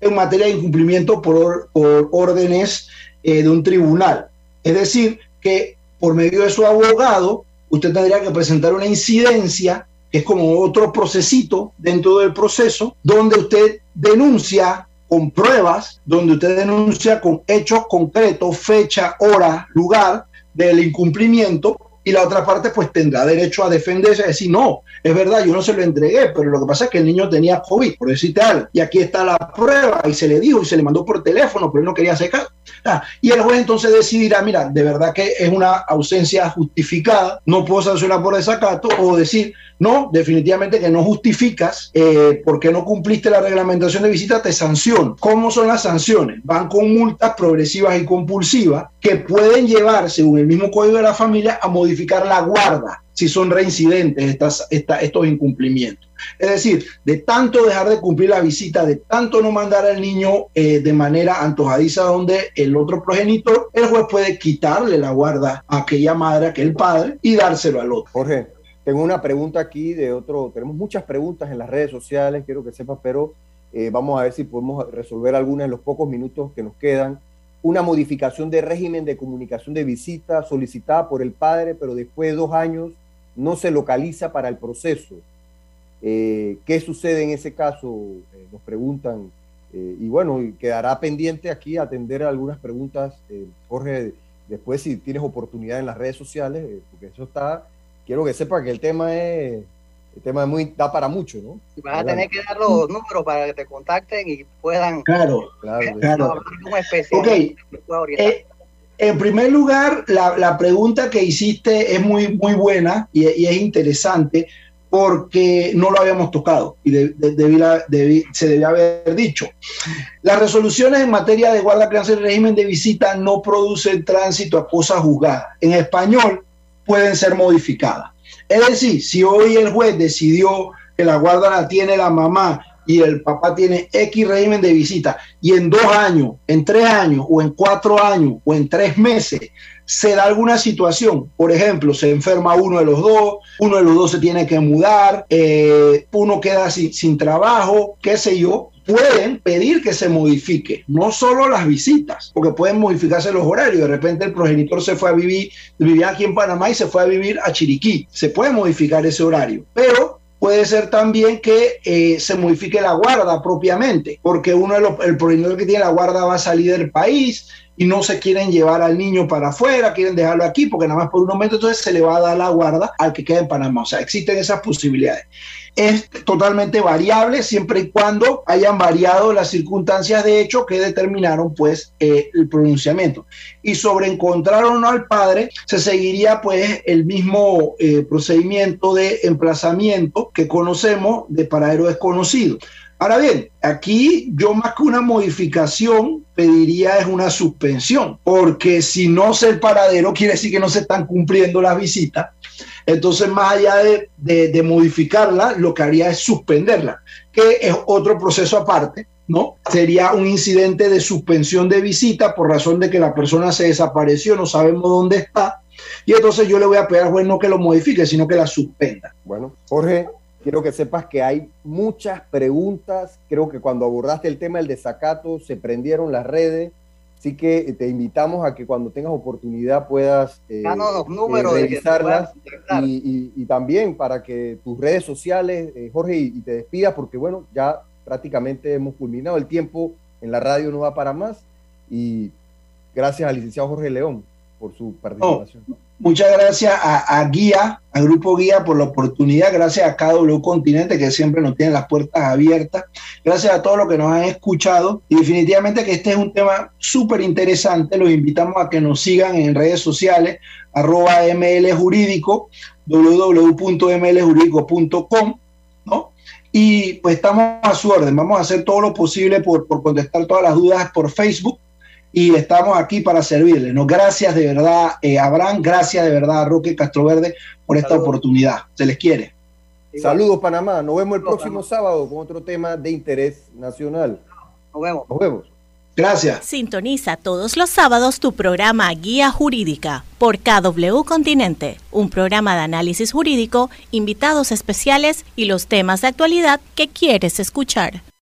en materia de incumplimiento por, órdenes eh, de un tribunal. Es decir, que por medio de su abogado, usted tendría que presentar una incidencia, que es como otro procesito dentro del proceso, donde usted denuncia con pruebas, donde usted denuncia con hechos concretos, fecha, hora, lugar del incumplimiento y la otra parte pues tendrá derecho a defenderse, a decir, no, es verdad, yo no se lo entregué, pero lo que pasa es que el niño tenía COVID, por decirte algo, y aquí está la prueba, y se le dijo, y se le mandó por teléfono, pero él no quería hacer caso. Y el juez entonces decidirá, mira, de verdad que es una ausencia justificada, no puedo sancionar por desacato, o decir, no, definitivamente que no justificas eh, porque no cumpliste la reglamentación de visita, te sanciono. ¿Cómo son las sanciones? Van con multas progresivas y compulsivas que pueden llevar, según el mismo código de la familia, a modificar la guarda si son reincidentes estas, estos incumplimientos. Es decir, de tanto dejar de cumplir la visita, de tanto no mandar al niño eh, de manera antojadiza donde el otro progenitor, el juez puede quitarle la guarda a aquella madre, a aquel padre y dárselo al otro. Jorge, tengo una pregunta aquí de otro, tenemos muchas preguntas en las redes sociales, quiero que sepas, pero eh, vamos a ver si podemos resolver algunas en los pocos minutos que nos quedan. Una modificación de régimen de comunicación de visita solicitada por el padre, pero después de dos años no se localiza para el proceso. Eh, ¿Qué sucede en ese caso? Eh, nos preguntan. y bueno, quedará pendiente aquí atender algunas preguntas, Jorge, después si tienes oportunidad en las redes sociales, porque eso está quiero que sepa que el tema es el tema es muy da para mucho, ¿no? vas a tener que dar los números para que te contacten y puedan claro, claro, claro. Okay. Eh, en primer lugar, la, la, pregunta que hiciste es muy, muy buena y, y, es interesante porque no lo habíamos tocado y se debía haber dicho. Las resoluciones en materia de guarda, crianza y régimen de visita no producen tránsito a cosas juzgadas. En español, pueden ser modificadas. Es decir, si hoy el juez decidió que la guarda la tiene la mamá y el papá tiene X régimen de visita y en dos años, en tres años o en cuatro años o en tres meses se da alguna situación, por ejemplo, se enferma uno de los dos, uno de los dos se tiene que mudar, eh, uno queda sin, sin trabajo, qué sé yo, pueden pedir que se modifique, no solo las visitas, porque pueden modificarse los horarios. De repente el progenitor se fue a vivir, vivía aquí en Panamá y se fue a vivir a Chiriquí. Se puede modificar ese horario, pero puede ser también que eh, se modifique la guarda propiamente, porque uno de los, el progenitor que tiene la guarda va a salir del país y no se quieren llevar al niño para afuera, quieren dejarlo aquí porque nada más por un momento entonces se le va a dar la guarda al que queda en Panamá. O sea, existen esas posibilidades es totalmente variable siempre y cuando hayan variado las circunstancias de hecho que determinaron pues eh, el pronunciamiento. Y sobre encontrar o no al padre, se seguiría pues el mismo eh, procedimiento de emplazamiento que conocemos de paradero desconocido. Ahora bien, aquí yo más que una modificación pediría es una suspensión, porque si no sé el paradero quiere decir que no se están cumpliendo las visitas entonces, más allá de, modificarla, lo que haría es suspenderla, que es otro proceso aparte, ¿no? Sería un incidente de suspensión de visita por razón de que la persona se desapareció, no sabemos dónde está. Y entonces yo le voy a pedir al juez no que lo modifique, sino que la suspenda. Bueno, Jorge, quiero que sepas que hay muchas preguntas. Creo que cuando abordaste el tema del desacato se prendieron las redes Así que te invitamos a que cuando tengas oportunidad puedas eh, los números eh, revisarlas y, también para que tus redes sociales, eh, Jorge, y, te despidas porque bueno, ya prácticamente hemos culminado. El tiempo en la radio no va para más. Y gracias al licenciado Jorge León por su participación. Muchas gracias a, Guía, al Grupo Guía por la oportunidad, gracias a KW Continente que siempre nos tiene las puertas abiertas, gracias a todos los que nos han escuchado. Y definitivamente que este es un tema súper interesante, los invitamos a que nos sigan en redes sociales, arroba mljurídico, www.mljurídico.com, ¿no? Y pues estamos a su orden, vamos a hacer todo lo posible por, por contestar todas las dudas por Facebook y estamos aquí para servirles. ¿no? Gracias de verdad, eh, Abraham, gracias de verdad a Roque Castroverde por esta oportunidad. Se les quiere. Saludos, Panamá. Nos vemos el próximo sábado con otro tema de interés nacional. Nos vemos. Nos vemos. Gracias. Sintoniza todos los sábados tu programa Guía Jurídica por KW Continente, un programa de análisis jurídico, invitados especiales y los temas de actualidad que quieres escuchar.